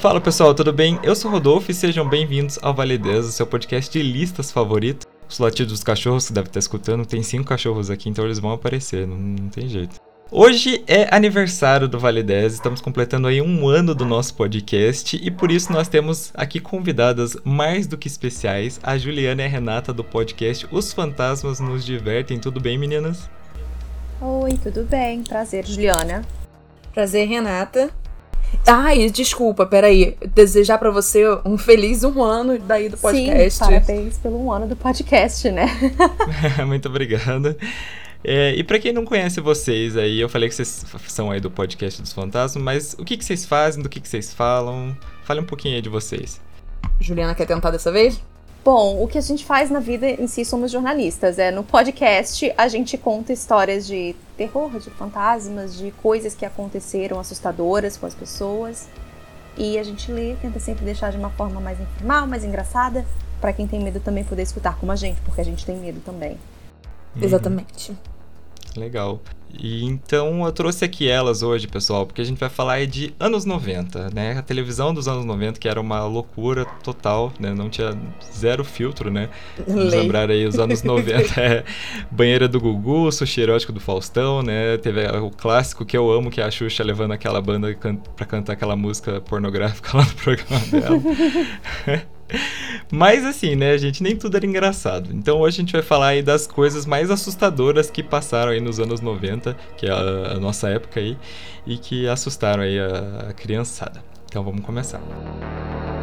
Fala pessoal, tudo bem? Eu sou o Rodolfo e sejam bem-vindos ao Vale 10, o seu podcast de listas favorito. Os latidos dos cachorros que deve estar escutando, tem cinco cachorros aqui, então eles vão aparecer, não, não tem jeito. Hoje é aniversário do Vale 10, estamos completando aí um ano do nosso podcast e por isso nós temos aqui convidadas mais do que especiais, a Juliana e a Renata do podcast Os Fantasmas Nos Divertem. Tudo bem, meninas? Oi, tudo bem? Prazer, Juliana. Prazer, Renata. Ai, desculpa, peraí. Desejar para você um feliz um ano daí do podcast. Sim, parabéns pelo um ano do podcast, né? Muito obrigada. É, e para quem não conhece vocês aí, eu falei que vocês são aí do podcast dos fantasmas, mas o que, que vocês fazem, do que, que vocês falam? Fale um pouquinho aí de vocês. Juliana quer tentar dessa vez? Bom, o que a gente faz na vida em si somos jornalistas. É no podcast a gente conta histórias de terror, de fantasmas, de coisas que aconteceram assustadoras com as pessoas. E a gente lê, tenta sempre deixar de uma forma mais informal, mais engraçada, para quem tem medo também poder escutar como a gente, porque a gente tem medo também. Uhum. Exatamente. Legal. E então eu trouxe aqui elas hoje, pessoal, porque a gente vai falar de anos 90, né? A televisão dos anos 90, que era uma loucura total, né? Não tinha zero filtro, né? Vamos lembrar aí os anos 90, é Banheira do Gugu, Sushi Erótico do Faustão, né? Teve o clássico que eu amo, que é a Xuxa levando aquela banda can pra cantar aquela música pornográfica lá no programa dela. Mas assim, né, gente, nem tudo era engraçado. Então hoje a gente vai falar aí das coisas mais assustadoras que passaram aí nos anos 90, que é a, a nossa época aí, e que assustaram aí a, a criançada. Então vamos começar. Música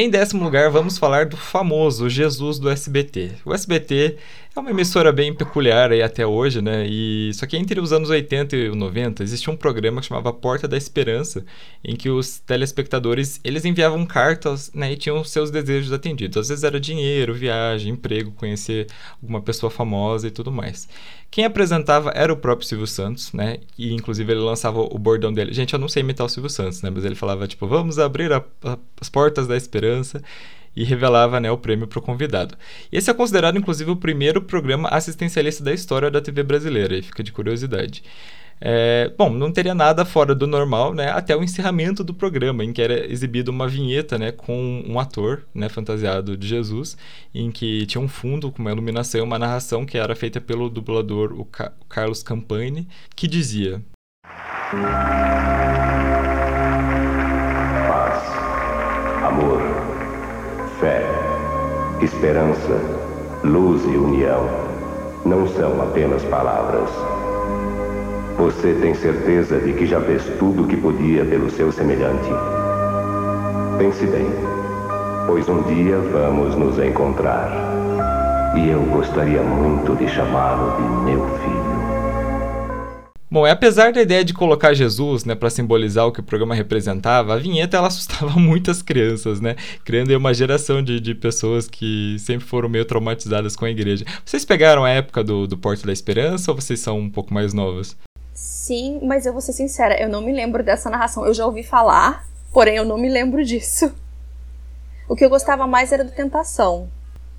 Em décimo lugar, vamos falar do famoso Jesus do SBT. O SBT é uma emissora bem peculiar aí até hoje, né? E só que entre os anos 80 e 90 existia um programa que chamava Porta da Esperança, em que os telespectadores eles enviavam cartas, né, e tinham seus desejos atendidos. Às vezes era dinheiro, viagem, emprego, conhecer alguma pessoa famosa e tudo mais. Quem apresentava era o próprio Silvio Santos, né? E inclusive ele lançava o bordão dele. Gente, eu não sei imitar o Silvio Santos, né? Mas ele falava tipo, vamos abrir a, a, as portas da esperança e revelava né, o prêmio para o convidado. Esse é considerado, inclusive, o primeiro programa assistencialista da história da TV brasileira, e fica de curiosidade. É, bom, não teria nada fora do normal, né, até o encerramento do programa, em que era exibida uma vinheta, né, com um ator, né, fantasiado de Jesus, em que tinha um fundo com uma iluminação e uma narração que era feita pelo dublador o Ca Carlos Campani, que dizia: fé, esperança, luz e união não são apenas palavras você tem certeza de que já fez tudo o que podia pelo seu semelhante? Pense bem, pois um dia vamos nos encontrar. E eu gostaria muito de chamá-lo de meu filho. Bom, e apesar da ideia de colocar Jesus, né, para simbolizar o que o programa representava, a vinheta ela assustava muitas crianças, né, criando uma geração de, de pessoas que sempre foram meio traumatizadas com a igreja. Vocês pegaram a época do, do Porto da Esperança ou vocês são um pouco mais novos? Sim, mas eu vou ser sincera, eu não me lembro dessa narração. Eu já ouvi falar, porém eu não me lembro disso. O que eu gostava mais era do Tentação.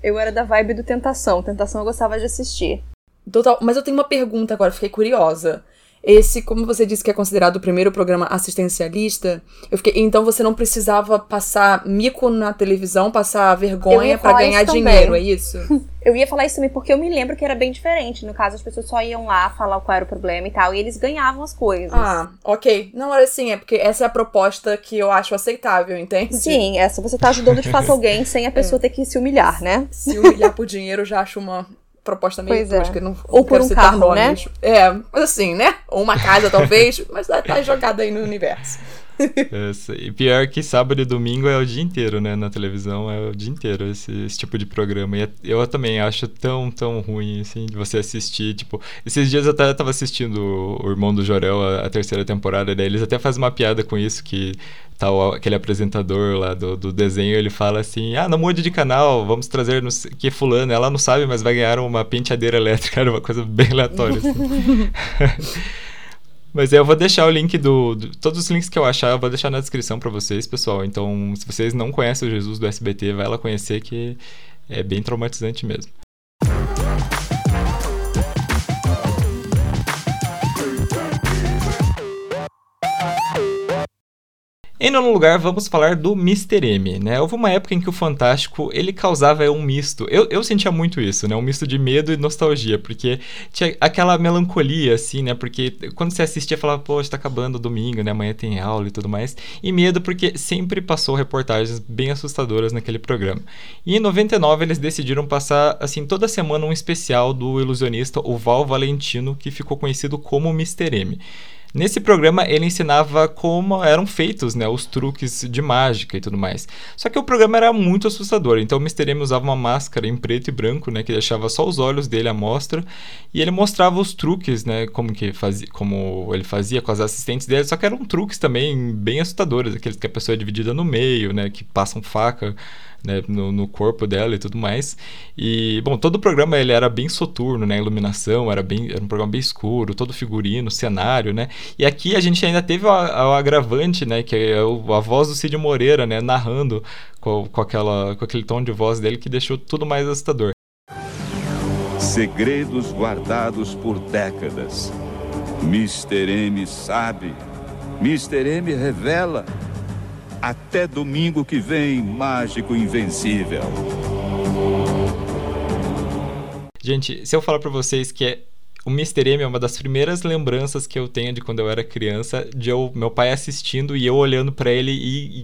Eu era da vibe do Tentação. Tentação eu gostava de assistir. Total, mas eu tenho uma pergunta agora, fiquei curiosa. Esse, como você disse que é considerado o primeiro programa assistencialista, eu fiquei, então você não precisava passar mico na televisão, passar vergonha para ganhar dinheiro, é isso? Eu ia falar isso também porque eu me lembro que era bem diferente. No caso, as pessoas só iam lá falar qual era o problema e tal, e eles ganhavam as coisas. Ah, ok. Não, era assim, é porque essa é a proposta que eu acho aceitável, entende? Sim, essa você tá ajudando de fato alguém sem a pessoa é. ter que se humilhar, né? Se humilhar por dinheiro, eu já acho uma, proposta meio pois tosca. É. Não, Ou por um carro, né? É, mas assim, né? Ou uma casa, talvez, mas tá, tá jogada aí no universo. E pior que sábado e domingo é o dia inteiro, né? Na televisão é o dia inteiro esse, esse tipo de programa. E é, eu também acho tão, tão ruim, assim, de você assistir. Tipo, esses dias eu até tava assistindo o, o Irmão do Jorel, a, a, terceira temporada, daí eles até fazem uma piada com isso, que tal aquele apresentador lá do, do desenho, ele fala assim, ah, não mude de canal, vamos trazer no, que fulano, ela não sabe, mas vai ganhar uma penteadeira elétrica, era uma coisa bem aleatória, assim. Mas eu vou deixar o link do, do, Todos os links que eu achar, eu vou deixar na descrição para vocês, pessoal. Então, se vocês não conhecem o Jesus do SBT, vai lá conhecer que é bem traumatizante mesmo. Em nono lugar, vamos falar do Mr. M, né? Houve uma época em que o Fantástico, ele causava um misto. Eu, eu sentia muito isso, né? Um misto de medo e nostalgia, porque tinha aquela melancolia, assim, né? Porque quando você assistia, falava, poxa, tá acabando o domingo, né? Amanhã tem aula e tudo mais. E medo porque sempre passou reportagens bem assustadoras naquele programa. E em 99, eles decidiram passar, assim, toda semana um especial do ilusionista, o Val Valentino, que ficou conhecido como Mr. M. Nesse programa ele ensinava como eram feitos né, os truques de mágica e tudo mais. Só que o programa era muito assustador, então o Mr. M usava uma máscara em preto e branco, né, que deixava só os olhos dele à mostra, e ele mostrava os truques, né, como que fazia, como ele fazia com as assistentes dele, só que eram truques também bem assustadores, aqueles que a pessoa é dividida no meio, né, que passam faca né, no, no, corpo dela e tudo mais. E, bom, todo o programa ele era bem soturno, né? A iluminação era, bem, era um programa bem escuro, todo figurino, cenário, né? E aqui a gente ainda teve o, agravante, né? Que é o, a voz do Cid Moreira, né? Narrando com, com, aquela, com aquele tom de voz dele que deixou tudo mais assustador. Segredos guardados por décadas. Mr. M sabe. Mr. M revela. Até domingo que vem, mágico invencível. Gente, se eu falar para vocês que é o Mr. M é uma das primeiras lembranças que eu tenho de quando eu era criança, de eu, meu pai assistindo e eu olhando para ele e,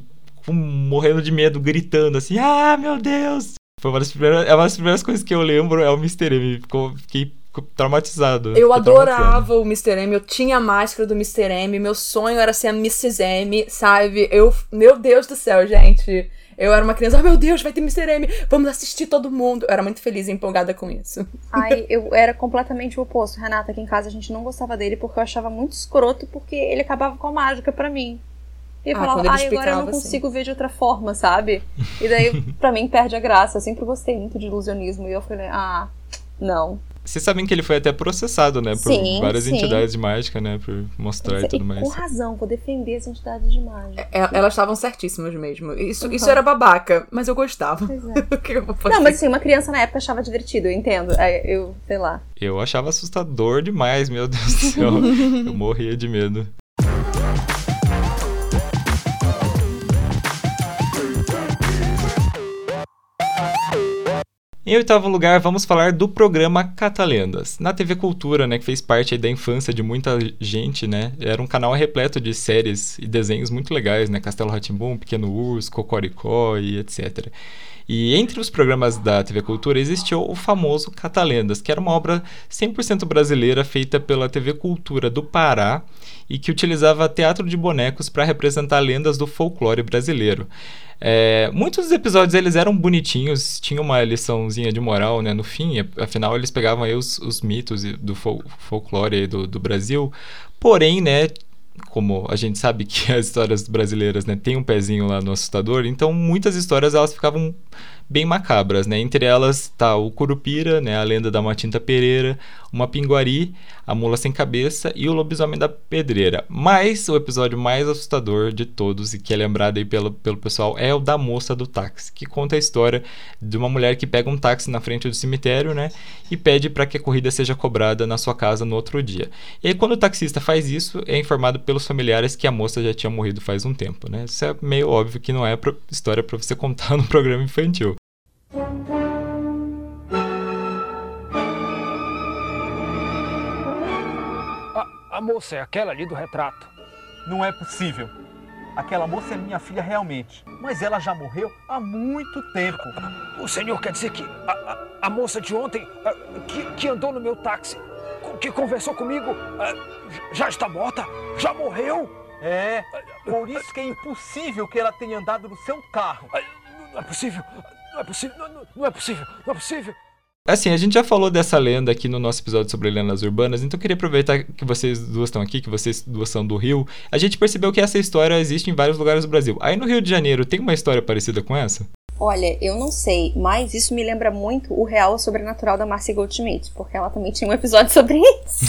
e morrendo de medo, gritando assim: "Ah, meu Deus!" Foi uma das primeiras, é uma das primeiras coisas que eu lembro é o Mr. M. Ficou, fiquei traumatizado. Eu adorava o Mr. M, eu tinha a máscara do Mr. M, meu sonho era ser a Mrs. M, sabe? Eu, meu Deus do céu, gente. Eu era uma criança, oh meu Deus, vai ter Mr. M, vamos assistir todo mundo. Eu era muito feliz e empolgada com isso. Ai, eu era completamente o oposto. Renata, aqui em casa a gente não gostava dele porque eu achava muito escroto porque ele acabava com a mágica para mim. E eu ah, falava, ah, agora eu não consigo assim. ver de outra forma, sabe? E daí, pra mim, perde a graça. Eu sempre gostei muito de ilusionismo. E eu falei, ah, não. Vocês sabem que ele foi até processado, né? Por sim, várias sim. entidades de mágica, né? Por mostrar e tudo mais. Com razão, vou defender as entidades de mágica. É, elas estavam certíssimas mesmo. Isso, uhum. isso era babaca, mas eu gostava. É. eu Não, mas assim, uma criança na época achava divertido, eu entendo. É, eu, sei lá. Eu achava assustador demais, meu Deus do céu. eu morria de medo. Em oitavo lugar, vamos falar do programa Catalendas. Na TV Cultura, né, que fez parte da infância de muita gente, né? Era um canal repleto de séries e desenhos muito legais, né? Castelo Ratimbum, Pequeno Urso, Cocoricó e etc. E entre os programas da TV Cultura existiu o famoso Catalendas, que era uma obra 100% brasileira feita pela TV Cultura do Pará e que utilizava teatro de bonecos para representar lendas do folclore brasileiro. É, muitos dos episódios eles eram bonitinhos, tinha uma liçãozinha de moral né, no fim, afinal eles pegavam aí os, os mitos do fol folclore do, do Brasil, porém, né, como a gente sabe que as histórias brasileiras né, tem um pezinho lá no assustador, então muitas histórias elas ficavam bem macabras, né? Entre elas tá o Curupira, né? A lenda da Matinta Pereira, uma Pinguari, a Mula Sem Cabeça e o Lobisomem da Pedreira. Mas o episódio mais assustador de todos e que é lembrado aí pelo, pelo pessoal é o da Moça do Táxi, que conta a história de uma mulher que pega um táxi na frente do cemitério, né? E pede para que a corrida seja cobrada na sua casa no outro dia. E aí quando o taxista faz isso, é informado pelos familiares que a moça já tinha morrido faz um tempo, né? Isso é meio óbvio que não é história para você contar no programa infantil. A, a moça é aquela ali do retrato. Não é possível. Aquela moça é minha filha realmente, mas ela já morreu há muito tempo. O senhor quer dizer que a, a, a moça de ontem, que, que, andou no meu táxi, que conversou comigo, já está morta? Já morreu? É, por isso que é impossível que ela tenha andado no seu carro. Não é possível. Não é possível, não, não, não é possível, não é possível. Assim, a gente já falou dessa lenda aqui no nosso episódio sobre lendas urbanas, então eu queria aproveitar que vocês duas estão aqui, que vocês duas são do Rio. A gente percebeu que essa história existe em vários lugares do Brasil. Aí no Rio de Janeiro, tem uma história parecida com essa? Olha, eu não sei, mas isso me lembra muito o Real Sobrenatural da Marcia Goldschmidt, porque ela também tinha um episódio sobre isso.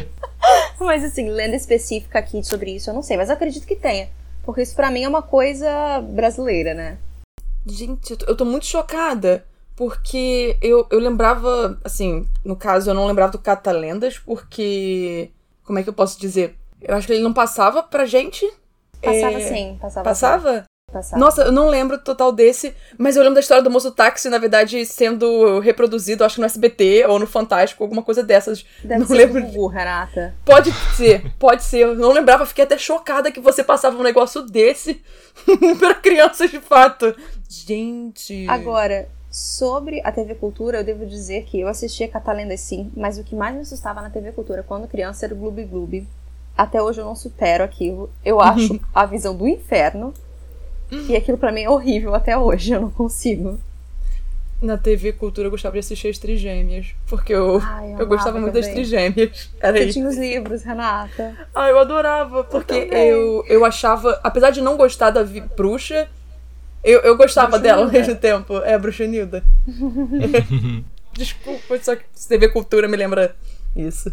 Mas assim, lenda específica aqui sobre isso, eu não sei, mas eu acredito que tenha. Porque isso pra mim é uma coisa brasileira, né? Gente, eu tô, eu tô muito chocada. Porque eu, eu lembrava, assim, no caso, eu não lembrava do Catalendas, porque. Como é que eu posso dizer? Eu acho que ele não passava pra gente. Passava É, sim, passava. Passava? sim, Passava. Nossa, eu não lembro total desse, mas eu lembro da história do moço táxi, na verdade, sendo reproduzido, acho que no SBT ou no Fantástico, alguma coisa dessas. Deve não ser lembro. Gugu, Renata. Pode ser, pode ser. Eu não lembrava, fiquei até chocada que você passava um negócio desse pra crianças de fato. Gente. Agora, sobre a TV Cultura, eu devo dizer que eu assistia Catalendas sim, mas o que mais me assustava na TV Cultura quando criança era o Gloob Gloob. Até hoje eu não supero aquilo. Eu acho a visão do inferno. E aquilo pra mim é horrível até hoje, eu não consigo. Na TV Cultura eu gostava de assistir as Trigêmeas, porque eu, Ai, eu eu amava gostava muito das. Trigêmeas. Era Você isso. tinha os livros, Renata. Ah, eu adorava, porque também. eu, eu achava, apesar de não gostar da bruxa, eu, eu gostava Bruxa dela ao mesmo tempo. É, a bruxa Nilda. Desculpa, só que TV Cultura me lembra isso.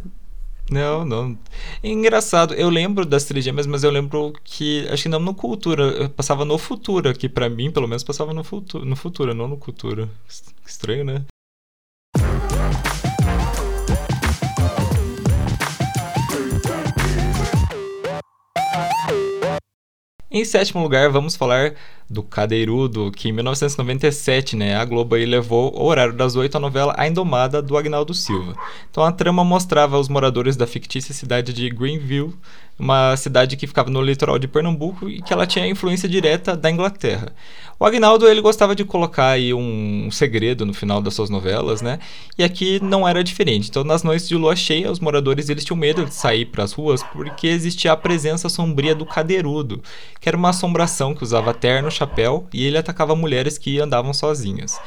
Não, não. Engraçado, eu lembro das trigêmeas, mas eu lembro que, acho que não no Cultura, eu passava no Futura, que pra mim, pelo menos, passava no Futura, no Futura, não no Cultura. Es- Estranho, né? Em sétimo lugar, vamos falar do Cadeirudo, que em 1997, né, a Globo aí levou o horário das 8 a novela A Indomada do Agnaldo Silva. Então a trama mostrava os moradores da fictícia cidade de Greenville, uma cidade que ficava no litoral de Pernambuco e que ela tinha influência direta da Inglaterra. O Agnaldo ele gostava de colocar aí um segredo no final das suas novelas, né? E aqui não era diferente. Então nas noites de lua cheia, os moradores eles tinham medo de sair para as ruas porque existia a presença sombria do Cadeirudo, que era uma assombração que usava terno, chapéu e ele atacava mulheres que andavam sozinhas.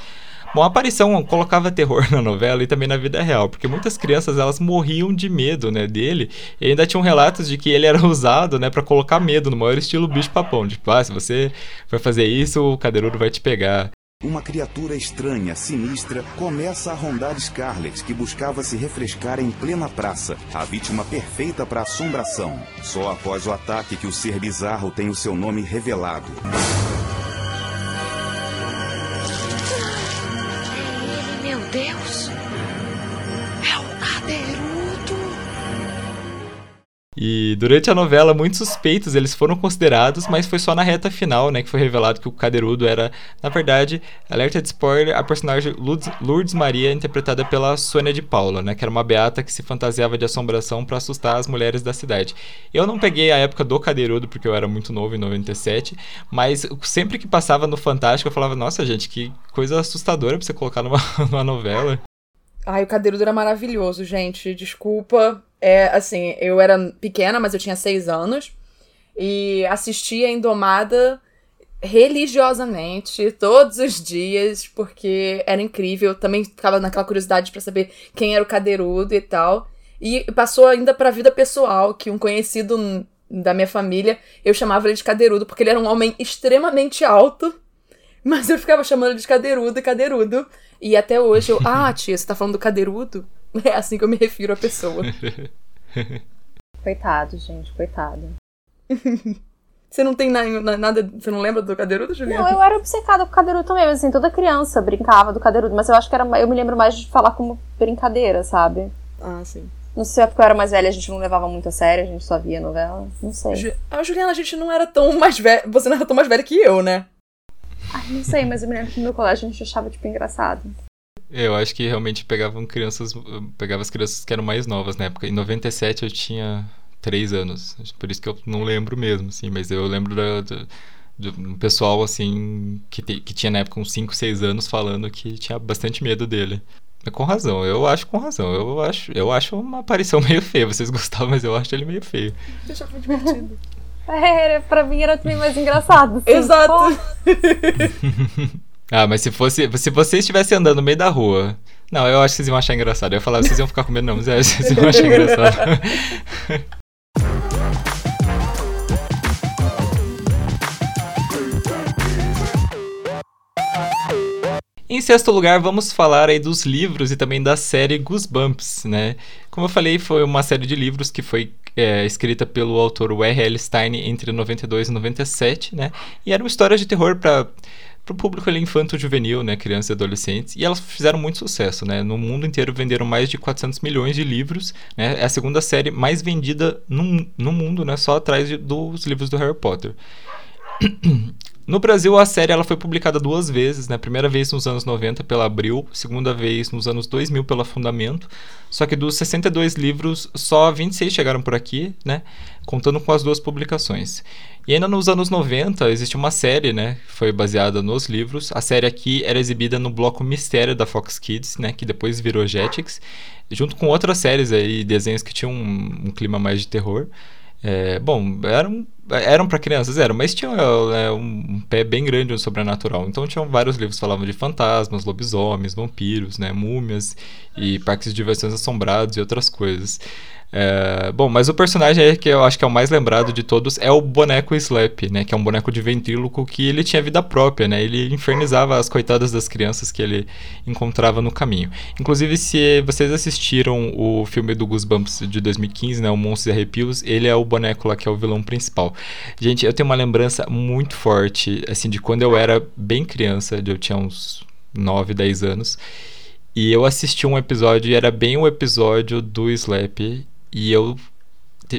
Bom, a aparição colocava terror na novela e também na vida real, porque muitas crianças elas morriam de medo, né, dele. E ainda tinham relatos de que ele era usado, né, para colocar medo no maior estilo bicho papão, tipo, ah, se você vai fazer isso, o cadeirudo vai te pegar. Uma criatura estranha, sinistra, começa a rondar Scarlett, que buscava se refrescar em plena praça, a vítima perfeita para assombração. Só após o ataque que o ser bizarro tem o seu nome revelado. Meu Deus! E durante a novela, muitos suspeitos eles foram considerados, mas foi só na reta final, né, que foi revelado que o Cadeirudo era, na verdade, alerta de spoiler, a personagem Lourdes, Maria, interpretada pela Sônia de Paula, né, que era uma beata que se fantasiava de assombração para assustar as mulheres da cidade. Eu não peguei a época do Cadeirudo porque eu era muito novo em 97, mas sempre que passava no Fantástico eu falava, nossa, gente, que coisa assustadora pra você colocar numa, numa novela. Ai, o Cadeirudo era maravilhoso, gente. Desculpa. É, assim, eu era pequena, mas eu tinha seis anos. E assistia a Indomada religiosamente, todos os dias, porque era incrível. Também ficava naquela curiosidade pra saber quem era o Cadeirudo e tal. E passou ainda pra vida pessoal, que um conhecido da minha família, eu chamava ele de Cadeirudo, porque ele era um homem extremamente alto. Mas eu ficava chamando ele de cadeirudo e cadeirudo. E até hoje eu. Ah, tia, você tá falando do cadeirudo? É assim que eu me refiro à pessoa. Coitado, gente, coitado. Você não tem na- na- nada. Você não lembra do cadeirudo, Juliana? Não, eu era obcecada com o cadeirudo também, assim, toda criança brincava do cadeirudo, mas eu acho que era. Eu me lembro mais de falar como brincadeira, sabe? Ah, sim. Não sei se é porque eu era mais velha, a gente não levava muito a sério, a gente só via novela. Não sei. Ju- Ah, Juliana, a gente não era tão mais velha. Você não era tão mais velha que eu, né? Ai, não sei, mas eu me lembro que no meu colégio a gente achava, tipo, engraçado. Eu acho que realmente pegavam crianças, pegava as crianças que eram mais novas na época. Em 97 eu tinha 3 anos, por isso que eu não lembro mesmo, assim, mas eu lembro da, da- de um pessoal, assim, que, te- que tinha na época uns 5, 6 anos falando que tinha bastante medo dele. É com razão, eu acho com razão. Eu acho, eu acho uma aparição meio feia. Vocês gostavam, mas eu acho ele meio feio. Eu achava divertido. É, pra mim era também mais engraçado. assim. Exato. Ah, mas se fosse. Se você estivesse andando no meio da rua. Não, eu acho que vocês iam achar engraçado. Eu ia falar, vocês iam ficar com medo, não, mas é, vocês iam achar engraçado. Em sexto lugar, vamos falar aí dos livros e também da série Goosebumps, né? Como eu falei, foi uma série de livros que foi é, escrita pelo autor R.L. Stein entre 92 e 97, né? E uma história de terror para o público ali infanto-juvenil, né, crianças e adolescentes, e elas fizeram muito sucesso, né, no mundo inteiro venderam mais de 400 milhões de livros, né, é a segunda série mais vendida no, no mundo, né, só atrás de, dos livros do Harry Potter. No Brasil, a série ela foi publicada duas vezes, né? Primeira vez nos anos 90 pela Abril, segunda vez nos anos 2000 pela Fundamento. Só que dos 62 livros, só 26 chegaram por aqui, né? Contando com as duas publicações. E ainda nos anos 90 existe uma série, né? Que foi baseada nos livros. A série aqui era exibida no bloco Mistério da Fox Kids, né? Que depois virou Jetix, junto com outras séries aí, desenhos que tinham um, um clima mais de terror. É, bom, eram, eram para crianças, eram, mas tinham é, um, pé bem grande no sobrenatural. Então tinham vários livros que falavam de fantasmas, lobisomens, vampiros, né, múmias e parques de diversões assombrados e outras coisas. É, bom, mas o personagem que eu acho que é o mais lembrado de todos é o boneco Slap, né? Que é um boneco de ventríloco que ele tinha vida própria, né? Ele infernizava as coitadas das crianças que ele encontrava no caminho. Inclusive, se vocês assistiram o filme do Goosebumps de 2015, né? O Monstros e Arrepios, ele é o boneco lá que é o vilão principal. Gente, eu tenho uma lembrança muito forte, assim, de quando eu era bem criança, eu tinha uns 9, 10 anos. E eu assisti um episódio, e era bem o episódio do Slap, e eu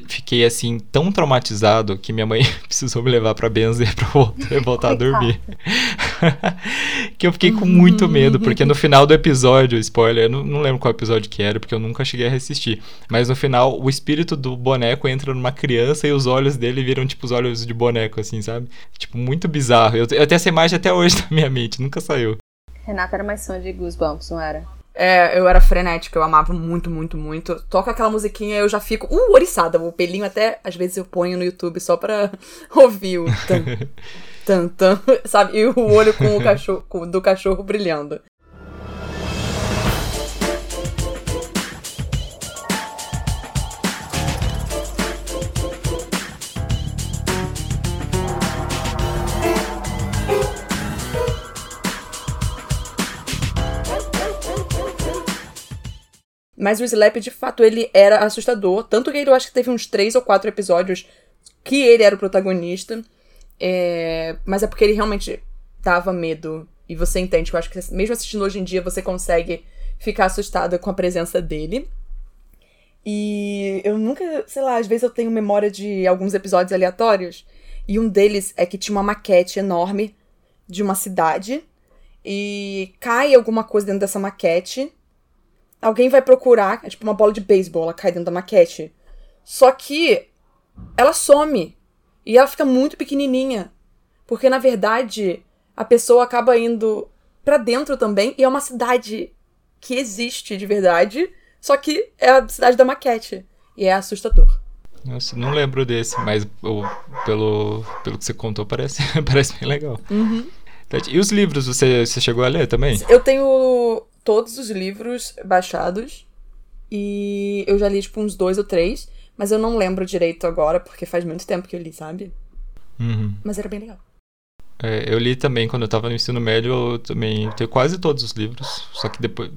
fiquei assim tão traumatizado que minha mãe precisou me levar para benzer para voltar, voltar a dormir. que eu fiquei com muito medo, porque no final do episódio, spoiler, eu não, não, lembro qual episódio que era, porque eu nunca cheguei a assistir. Mas no final, o espírito do boneco entra numa criança e os olhos dele viram tipo os olhos de boneco, assim, sabe? Tipo, muito bizarro. Eu, eu tenho essa imagem até hoje na minha mente, nunca saiu. Renata era mais fã de Goosebumps, não era? É, eu era frenética, eu amava muito, muito, muito. Toca aquela musiquinha eu já fico, uh, oriçada. O pelinho até, às vezes, eu ponho no YouTube só pra ouvir o tan, tan, tan, sabe? E o olho com o cachorro, do cachorro brilhando. Mas o Slap, de fato, ele era assustador. Tanto que ele, eu acho que teve uns três ou quatro episódios que ele era o protagonista. É... Mas é porque ele realmente dava medo. E você entende. Eu acho que mesmo assistindo hoje em dia, você consegue ficar assustada com a presença dele. E eu nunca, sei lá, às vezes eu tenho memória de alguns episódios aleatórios. E um deles é que tinha uma maquete enorme de uma cidade. E cai alguma coisa dentro dessa maquete. Alguém vai procurar, é tipo uma bola de beisebol, ela cai dentro da maquete. Só que ela some. E ela fica muito pequenininha. Porque na verdade, a pessoa acaba indo para dentro também e é uma cidade que existe de verdade, só que é a cidade da maquete. E é assustador. Nossa, não lembro desse, mas pelo, pelo que você contou, parece, parece bem legal. Uhum. E os livros, você, você chegou a ler também? Eu tenho todos os livros baixados. E eu já li, tipo, uns dois ou três. Mas eu não lembro direito agora, porque faz muito tempo que eu li, sabe? Uhum. Mas era bem legal. É, eu li também, quando eu tava no ensino médio, eu também tenho quase todos os livros. Só que depois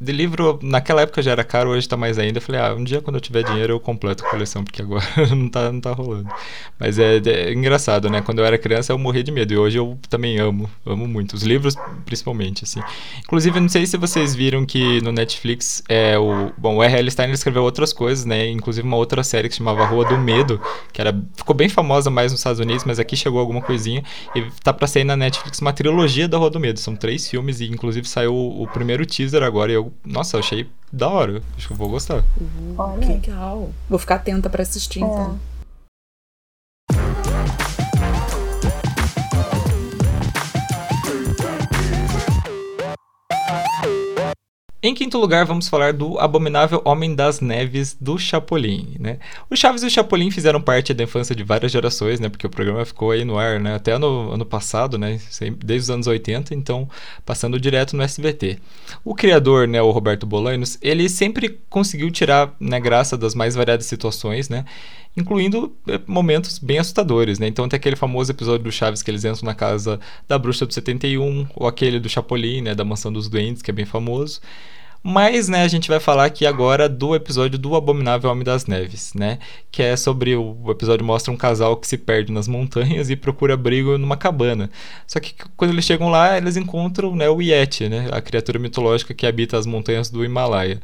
de livro, naquela época já era caro, hoje tá mais ainda. Eu falei, ah, um dia quando eu tiver dinheiro eu completo a coleção, porque agora não, tá, não tá rolando. Mas é, é, engraçado, né? Quando eu era criança eu morria de medo, e hoje eu também amo, amo muito. Os livros, principalmente, assim. Inclusive, não sei se vocês viram que no Netflix, é o... Bom, o R.L. Stein escreveu outras coisas, né? Inclusive uma outra série que se chamava Rua do Medo, que era, ficou bem famosa mais nos Estados Unidos, mas aqui chegou alguma coisinha. E tá pra sair na Netflix uma trilogia da Rua do Medo. São três filmes, e inclusive saiu o primeiro teaser agora, e eu nossa, eu achei da hora. Acho que eu vou gostar. Uhum. Olha. Que legal. Vou ficar atenta para assistir, é. então. Em quinto lugar, vamos falar do Abominável Homem das Neves do Chapolin, né? O Chaves e o Chapolin fizeram parte da infância de várias gerações, né? Porque o programa ficou aí no ar, né? Até no ano passado, né? Desde os anos 80, então passando direto no SBT. O criador, né, o Roberto Bolanos, ele sempre conseguiu tirar né, graça das mais variadas situações, né? Incluindo é, momentos bem assustadores, né? Então tem aquele famoso episódio do Chaves que eles entram na casa da bruxa do 71, ou aquele do Chapolin, né, da Mansão dos Doentes, que é bem famoso. Mas, né, a gente vai falar aqui agora do episódio do Abominável Homem das Neves, né? Que é sobre o, o episódio mostra um casal que se perde nas montanhas e procura abrigo numa cabana. Só que quando eles chegam lá, eles encontram, né, o Yeti, né, a criatura mitológica que habita as montanhas do Himalaia.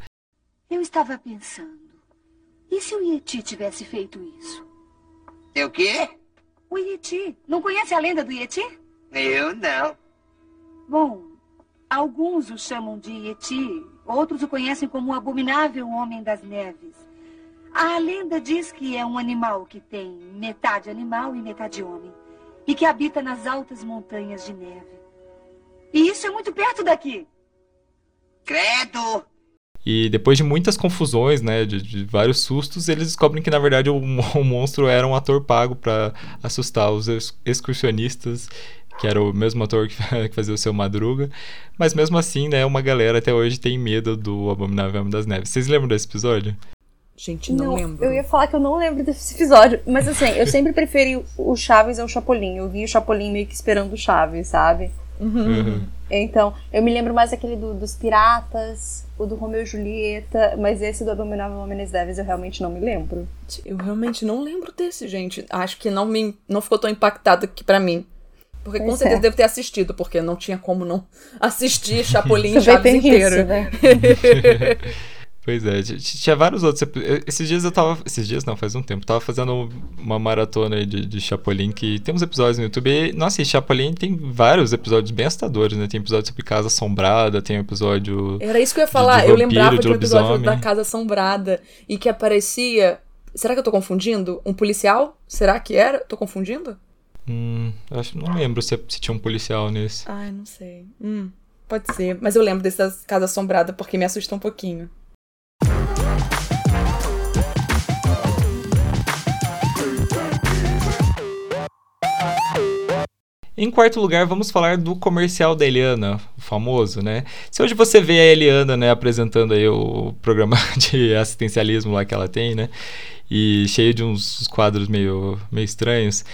Eu estava pensando. E se o Yeti tivesse feito isso? É o quê? O Yeti. Não conhece a lenda do Yeti? Eu não. Bom, alguns o chamam de Yeti, outros o conhecem como o abominável Homem das Neves. A lenda diz que é um animal que tem metade animal e metade homem, e que habita nas altas montanhas de neve. E isso é muito perto daqui. Credo! E depois de muitas confusões, né, de, de vários sustos, eles descobrem que na verdade o, o monstro era um ator pago para assustar os excursionistas, que era o mesmo ator que, que fazia o seu Madruga. Mas mesmo assim, né, uma galera até hoje tem medo do Abominável Homem das Neves. Vocês lembram desse episódio? Gente, não, não, lembro. Eu ia falar que eu não lembro desse episódio, mas assim, eu sempre preferi o Chaves ao Chapolin. Eu vi o Chapolin meio que esperando o Chaves, sabe? Uhum. Então, eu me lembro mais aquele do, dos piratas, o do Romeu e Julieta, mas esse do Abominável Homem das Neves eu realmente não me lembro. Eu realmente não lembro desse, gente. Acho que não me não ficou tão impactado aqui para mim. Porque Pois com certeza é. devo ter assistido, porque não tinha como não assistir Chapolin Chaves inteiro. isso, né? Pois é, tinha vários outros. Esses dias eu tava. Esses dias não, faz um tempo. Tava fazendo uma maratona aí de, de Chapolin que tem uns episódios no YouTube. E, nossa, e Chapolin tem vários episódios bem assustadores, né? Tem episódio sobre Casa Assombrada, tem episódio. Era isso que eu ia de- falar. de eu vampiro, lembrava de de um episódio da Casa Assombrada e que aparecia. Será que eu tô confundindo? Um policial? Será que era? Tô confundindo? Hum, eu acho, não lembro se, se tinha um policial nesse. Ai, não sei. Hum, pode ser. Mas eu lembro dessa Casa Assombrada porque me assusta um pouquinho. Em quarto lugar, vamos falar do comercial da Eliana, o famoso, né? Se hoje você vê a Eliana, né, apresentando aí o programa de assistencialismo lá que ela tem, né? E cheio de uns quadros meio, meio estranhos.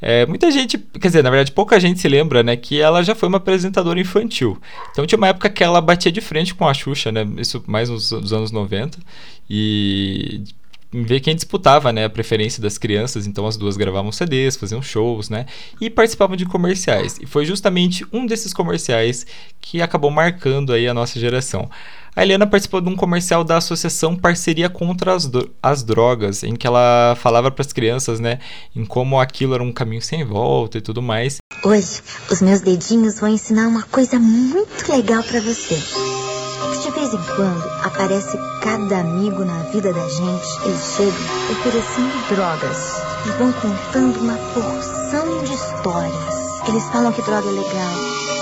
É, muita gente, quer dizer, na verdade, pouca gente se lembra, né, que ela já foi uma apresentadora infantil. Então tinha uma época que ela batia de frente com a Xuxa, né? Isso mais nos, nos anos 90. E ver quem disputava, né, a preferência das crianças, então as duas gravavam CDs, faziam shows, né, e participavam de comerciais. E foi justamente um desses comerciais que acabou marcando aí a nossa geração. A Eliana participou de um comercial da Associação Parceria contra as, as Drogas, em que ela falava para as crianças, né, em como aquilo era um caminho sem volta e tudo mais. Hoje, os meus dedinhos vão ensinar uma coisa muito legal pra você. De vez em quando, aparece cada amigo na vida da gente. Eles chegam oferecendo drogas e vão contando uma porção de histórias. Eles falam que droga é legal,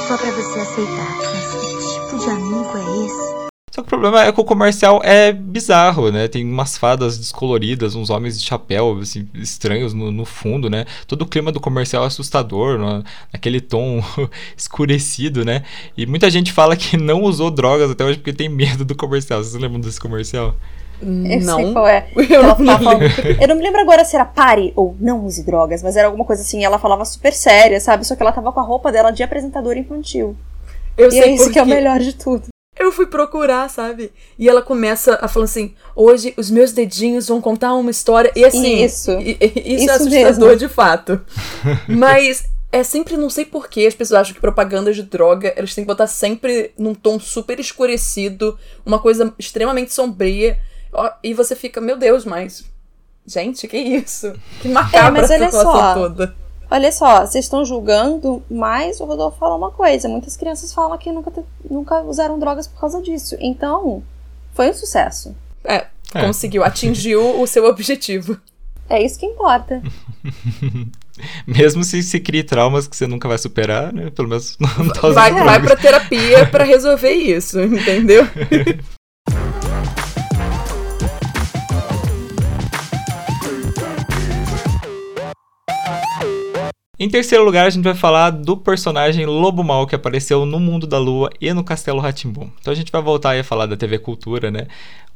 só pra você aceitar. Mas que tipo de amigo é esse? Só que o problema é que o comercial é bizarro, né? Tem umas fadas descoloridas, uns homens de chapéu assim, estranhos no, no fundo, né? Todo o clima do comercial é assustador, no- naquele tom escurecido, né? E muita gente fala que não usou drogas até hoje porque tem medo do comercial. Vocês lembram desse comercial? Eu não. sei qual é. Eu não falando- lembro. eu não me lembro agora se era pare ou não use drogas, mas era alguma coisa assim. Ela falava super séria, sabe? Só que ela tava com a roupa dela de apresentadora infantil. Eu e sei é isso por que é o melhor de tudo. Eu fui procurar, sabe? E ela começa a falar assim: hoje os meus dedinhos vão contar uma história. E assim, Isso. e- e- isso, Isso é assustador mesmo. de fato. Mas é sempre, não sei porquê, as pessoas acham que propaganda de droga, elas têm que botar sempre num tom super escurecido, uma coisa extremamente sombria. E você fica, meu Deus, mas. Gente, que isso? Que macabra mas essa olha situação só. toda. Olha só, vocês estão julgando, mas o Rodolfo fala uma coisa. Muitas crianças falam que nunca, te- nunca usaram drogas por causa disso. Então, foi um sucesso. É, É. conseguiu, atingiu o seu objetivo. É isso que importa. Mesmo se se crie traumas que você nunca vai superar, né? Pelo menos não tá usando Vai, vai pra terapia pra resolver isso, entendeu? Em terceiro lugar, a gente vai falar do personagem Lobo Mal que apareceu no Mundo da Lua e no Castelo Ratimbum. Então a gente vai voltar aí a falar da TV Cultura, né?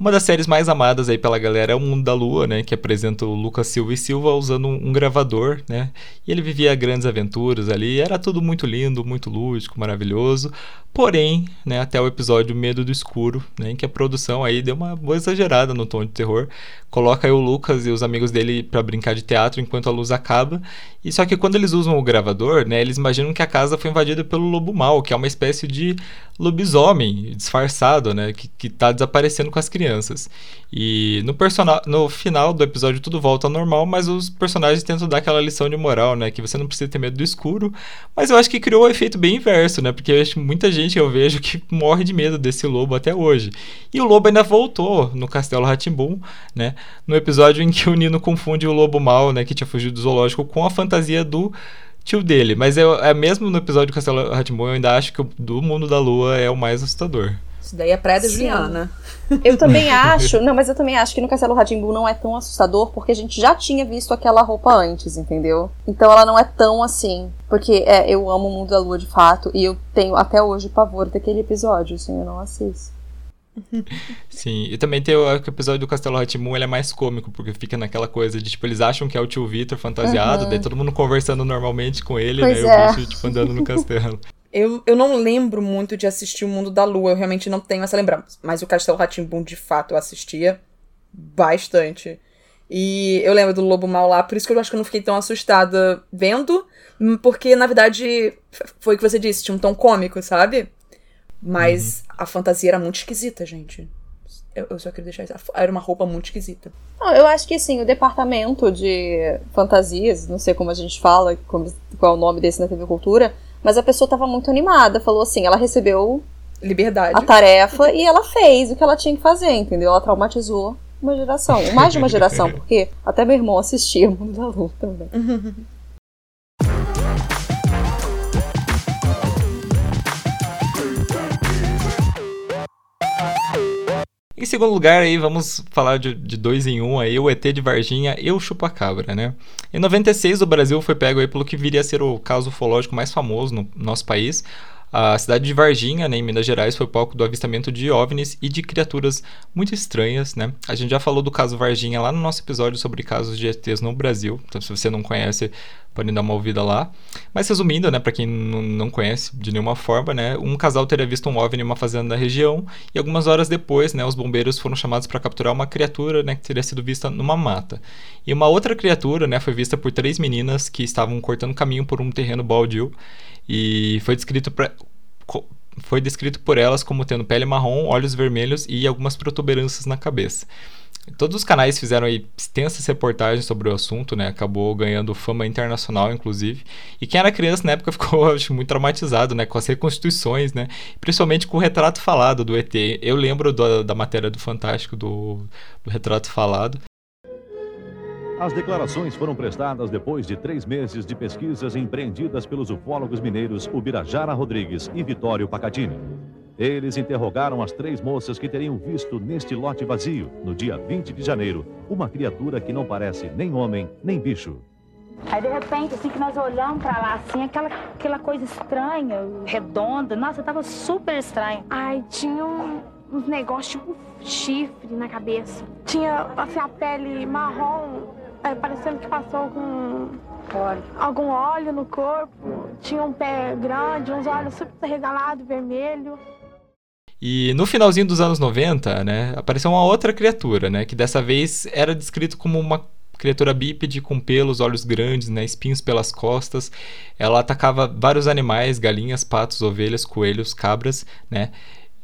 Uma das séries mais amadas aí pela galera é o Mundo da Lua, né? Que apresenta o Lucas Silva e Silva usando um, gravador, né? E ele vivia grandes aventuras ali. Era tudo muito lindo, muito lúdico, maravilhoso. Porém, né? Até o episódio Medo do Escuro, né? Em que a produção aí deu uma boa exagerada no tom de terror. Coloca aí o Lucas e os amigos dele para brincar de teatro enquanto a luz acaba. E só que quando eles usam o gravador, né? Eles imaginam que a casa foi invadida pelo lobo mal, que é uma espécie de lobisomem disfarçado, né? Que, que tá desaparecendo com as crianças. E no, no final do episódio tudo volta ao normal, mas os personagens tentam dar aquela lição de moral, né? Que você não precisa ter medo do escuro. Mas eu acho que criou um efeito bem inverso, né? Porque eu acho muita gente eu vejo que morre de medo desse lobo até hoje. E o lobo ainda voltou no Castelo Ratimbum, né? No episódio em que o Nino confunde o lobo mal, né? Que tinha fugido do zoológico com a fantasia do tio dele. Mas eu, é mesmo no episódio do Castelo Ratimbun, eu ainda acho que o do Mundo da Lua é o mais assustador. Isso daí é pré da Juliana. Eu também acho, não, mas eu também acho que no Castelo Ratimbu não é tão assustador porque a gente já tinha visto aquela roupa antes, entendeu? Então ela não é tão assim. Porque é, eu amo o Mundo da Lua de fato e eu tenho até hoje pavor daquele episódio, assim, eu não assisto. Sim, e também tem o, episódio do Castelo Ratimun, ele é mais cômico, porque fica naquela coisa de, tipo, eles acham que é o tio Vitor fantasiado, uhum. daí todo mundo conversando normalmente com ele, pois né, é. e o bicho, tipo, andando no castelo. Eu, eu não lembro muito de assistir o Mundo da Lua, eu realmente não tenho essa lembrança. Mas o Castelo Ratimbum, de fato, eu assistia bastante. E eu lembro do Lobo Mal lá, por isso que eu acho que eu não fiquei tão assustada vendo, porque na verdade foi o que você disse, tinha um tom cômico, sabe? Mas uhum. a fantasia era muito esquisita, gente. Eu, eu, só queria deixar isso. Era uma roupa muito esquisita. Não, eu acho que sim, o departamento de fantasias, não sei como a gente fala, como, qual é o nome desse na TV Cultura, mas a pessoa estava muito animada. Falou assim: ela recebeu liberdade a tarefa e ela fez o que ela tinha que fazer, entendeu? Ela traumatizou uma geração, mais de uma geração, porque até meu irmão assistia Mundo da Lua também. Em segundo lugar, aí vamos falar de, de, dois em um aí, o ET de Varginha e o Chupacabra, né? Em 96, o Brasil foi pego aí pelo que viria a ser o caso ufológico mais famoso no nosso país, a cidade de Varginha, né, em Minas Gerais, foi palco do avistamento de OVNIs e de criaturas muito estranhas, né? A gente já falou do caso Varginha lá no nosso episódio sobre casos de ETs no Brasil, então se você não conhece, pode dar uma ouvida lá. Mas resumindo, né, para quem não conhece de nenhuma forma, né, um casal teria visto um OVNI em uma fazenda da região e algumas horas depois, né, os bombeiros foram chamados para capturar uma criatura, né, que teria sido vista numa mata. E uma outra criatura, né, foi vista por três meninas que estavam cortando caminho por um terreno baldio e foi descrito foi descrito por elas como tendo pele marrom, olhos vermelhos e algumas protuberâncias na cabeça. Todos os canais fizeram aí extensas reportagens sobre o assunto, né? Acabou ganhando fama internacional, inclusive. E quem era criança na época ficou, acho, muito traumatizado, né? Com as reconstituições, né? Principalmente com o retrato falado do ET. Eu lembro do, da matéria do Fantástico, do, do retrato falado. As declarações foram prestadas depois de três meses de pesquisas empreendidas pelos ufólogos mineiros Ubirajara Rodrigues e Vitório Pacatini. Eles interrogaram as três moças que teriam visto neste lote vazio, no dia 20 de janeiro, uma criatura que não parece nem homem nem bicho. Aí de repente, assim que nós olhamos para lá, assim, aquela, aquela coisa estranha, redonda, nossa, tava super estranho. Ai, tinha um, uns negócios tipo chifre na cabeça. Tinha assim a pele marrom é, parecendo que passou com óleo. algum óleo no corpo. Tinha um pé grande, uns olhos super regalados, vermelho. E no finalzinho dos anos 90, né, apareceu uma outra criatura, né, que dessa vez era descrito como uma criatura bípede com pelos, olhos grandes, né, espinhos pelas costas. Ela atacava vários animais, galinhas, patos, ovelhas, coelhos, cabras, né,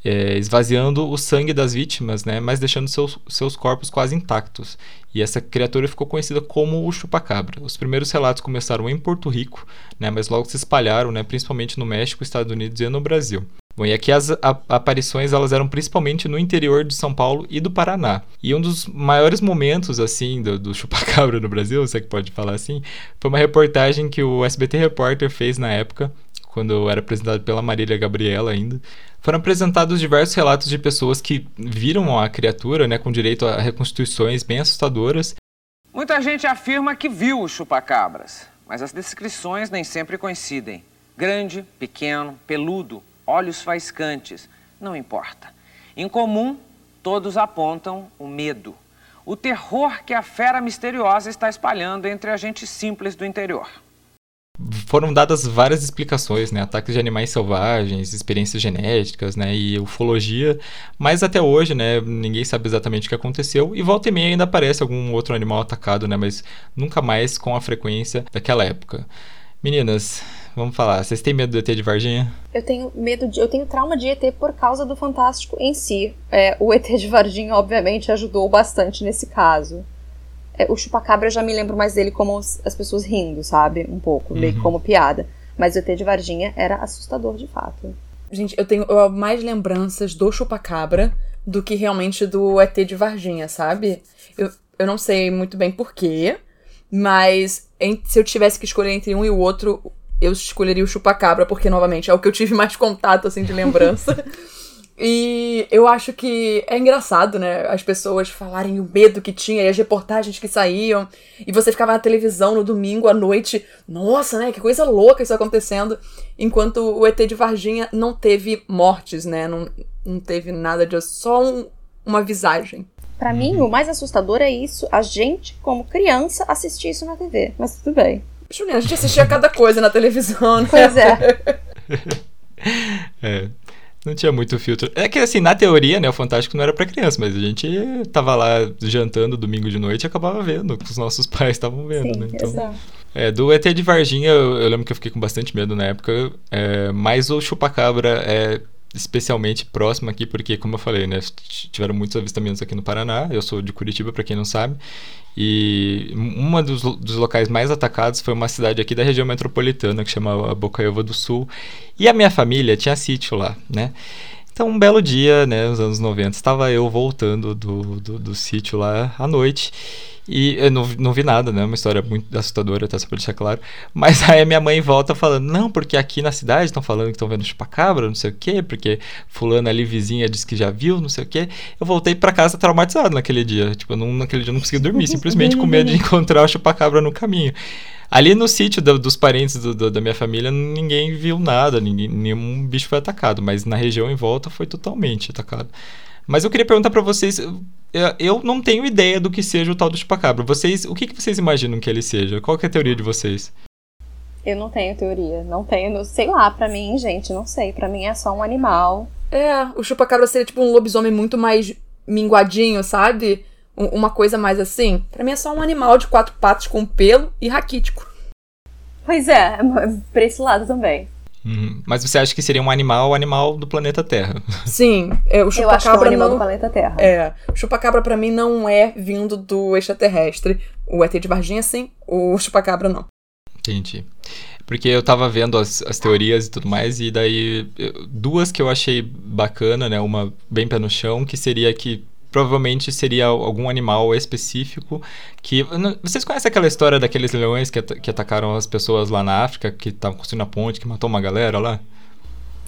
é, esvaziando o sangue das vítimas, né, mas deixando seus, seus corpos quase intactos. E essa criatura ficou conhecida como o chupacabra. Os primeiros relatos começaram em Porto Rico, né, mas logo se espalharam, né, principalmente no México, Estados Unidos e no Brasil. Bom, e aqui as aparições elas eram principalmente no interior de São Paulo e do Paraná. E um dos maiores momentos assim do, do chupacabra no Brasil, você que pode falar assim, foi uma reportagem que o SBT Repórter fez na época, quando era apresentado pela Marília Gabriela ainda, foram apresentados diversos relatos de pessoas que viram a criatura, né, com direito a reconstituições bem assustadoras. Muita gente afirma que viu os chupacabras, mas as descrições nem sempre coincidem. Grande, pequeno, peludo, olhos faiscantes, não importa. Em comum, todos apontam o medo, o terror que a fera misteriosa está espalhando entre a gente simples do interior foram dadas várias explicações, né? Ataques de animais selvagens, experiências genéticas, né? E ufologia. Mas até hoje, né? Ninguém sabe exatamente o que aconteceu. E volta e meia ainda aparece algum outro animal atacado, né? Mas nunca mais com a frequência daquela época. Meninas, vamos falar. Vocês têm medo do ET de Varginha? Eu tenho medo de. Eu tenho trauma de ET por causa do Fantástico em si. É, o ET de Varginha, obviamente, ajudou bastante nesse caso. É, o chupacabra eu já me lembro mais dele como as pessoas rindo, sabe? Um pouco, meio uhum. como piada. Mas o ET de Varginha era assustador de fato. Gente, eu tenho mais lembranças do chupacabra do que realmente do ET de Varginha, sabe? Eu, eu não sei muito bem porquê, mas em, se eu tivesse que escolher entre um e o outro, eu escolheria o chupacabra, porque, novamente, é o que eu tive mais contato, assim, de lembrança. E eu acho que é engraçado, né? As pessoas falarem o medo que tinha e as reportagens que saíam. E você ficava na televisão no domingo à noite. Nossa, né? Que coisa louca isso acontecendo. Enquanto o ET de Varginha não teve mortes, né? Não, não teve nada de. Só um, uma visagem. Para mim, o mais assustador é isso. A gente, como criança, assistir isso na TV. Mas tudo bem. Juliana, a gente assistia cada coisa na televisão, né? Pois é. é. Não tinha muito filtro. É que, assim, na teoria, né, o Fantástico não era para criança, mas a gente tava lá jantando domingo de noite e acabava vendo, que os nossos pais estavam vendo, Sim, né? Então, exato. É, do ET de Varginha, eu, eu, lembro que eu fiquei com bastante medo na época, é, mas o Chupacabra é especialmente próximo aqui, porque, como eu falei, né, tiveram muitos avistamentos aqui no Paraná. Eu sou de Curitiba, para quem não sabe. E um dos, dos, locais mais atacados foi uma cidade aqui da região metropolitana, que chama Bocaiúva do Sul. E a minha família tinha sítio lá, né? Então, um belo dia, né, nos anos 90, estava eu voltando do, do, do sítio lá à noite. E eu não, não vi nada, né? Uma história muito assustadora, tá? Só pra deixar claro. Mas aí a minha mãe volta falando: Não, porque aqui na cidade estão falando que estão vendo chupacabra, não sei o quê, porque fulano ali vizinha disse que já viu, não sei o quê. Eu voltei para casa traumatizado naquele dia. Tipo, não, naquele dia eu não consegui dormir, simplesmente com medo de encontrar o chupacabra no caminho. Ali no sítio do, dos parentes do, do, da minha família, ninguém viu nada, ninguém, nenhum bicho foi atacado, mas na região em volta foi totalmente atacado. Mas eu queria perguntar para vocês, eu não tenho ideia do que seja o tal do chupacabra. Vocês, o que, que vocês imaginam que ele seja? Qual é a teoria de vocês? Eu não tenho teoria, não tenho, sei lá, para mim, gente, não sei, para mim é só um animal. É, o chupacabra seria tipo um lobisomem muito mais minguadinho, sabe? Uma coisa mais assim. Para mim é só um animal de quatro patas com pelo e raquítico. Pois é, pra esse lado também. Uhum. Mas você acha que seria um animal, animal do planeta Terra? Sim, é, o chupacabra Eu acho que é um animal não... do planeta Terra. É, o chupacabra para mim não é vindo do extraterrestre. O ET de Varginha sim, o chupacabra não. Entendi. Porque eu tava vendo as, as teorias e tudo mais, e daí duas que eu achei bacana, né? Uma bem pé no chão, que seria que provavelmente seria algum animal específico que... Vocês conhecem aquela história daqueles leões que, que atacaram as pessoas lá na África, que estavam construindo a ponte, que matou uma galera lá?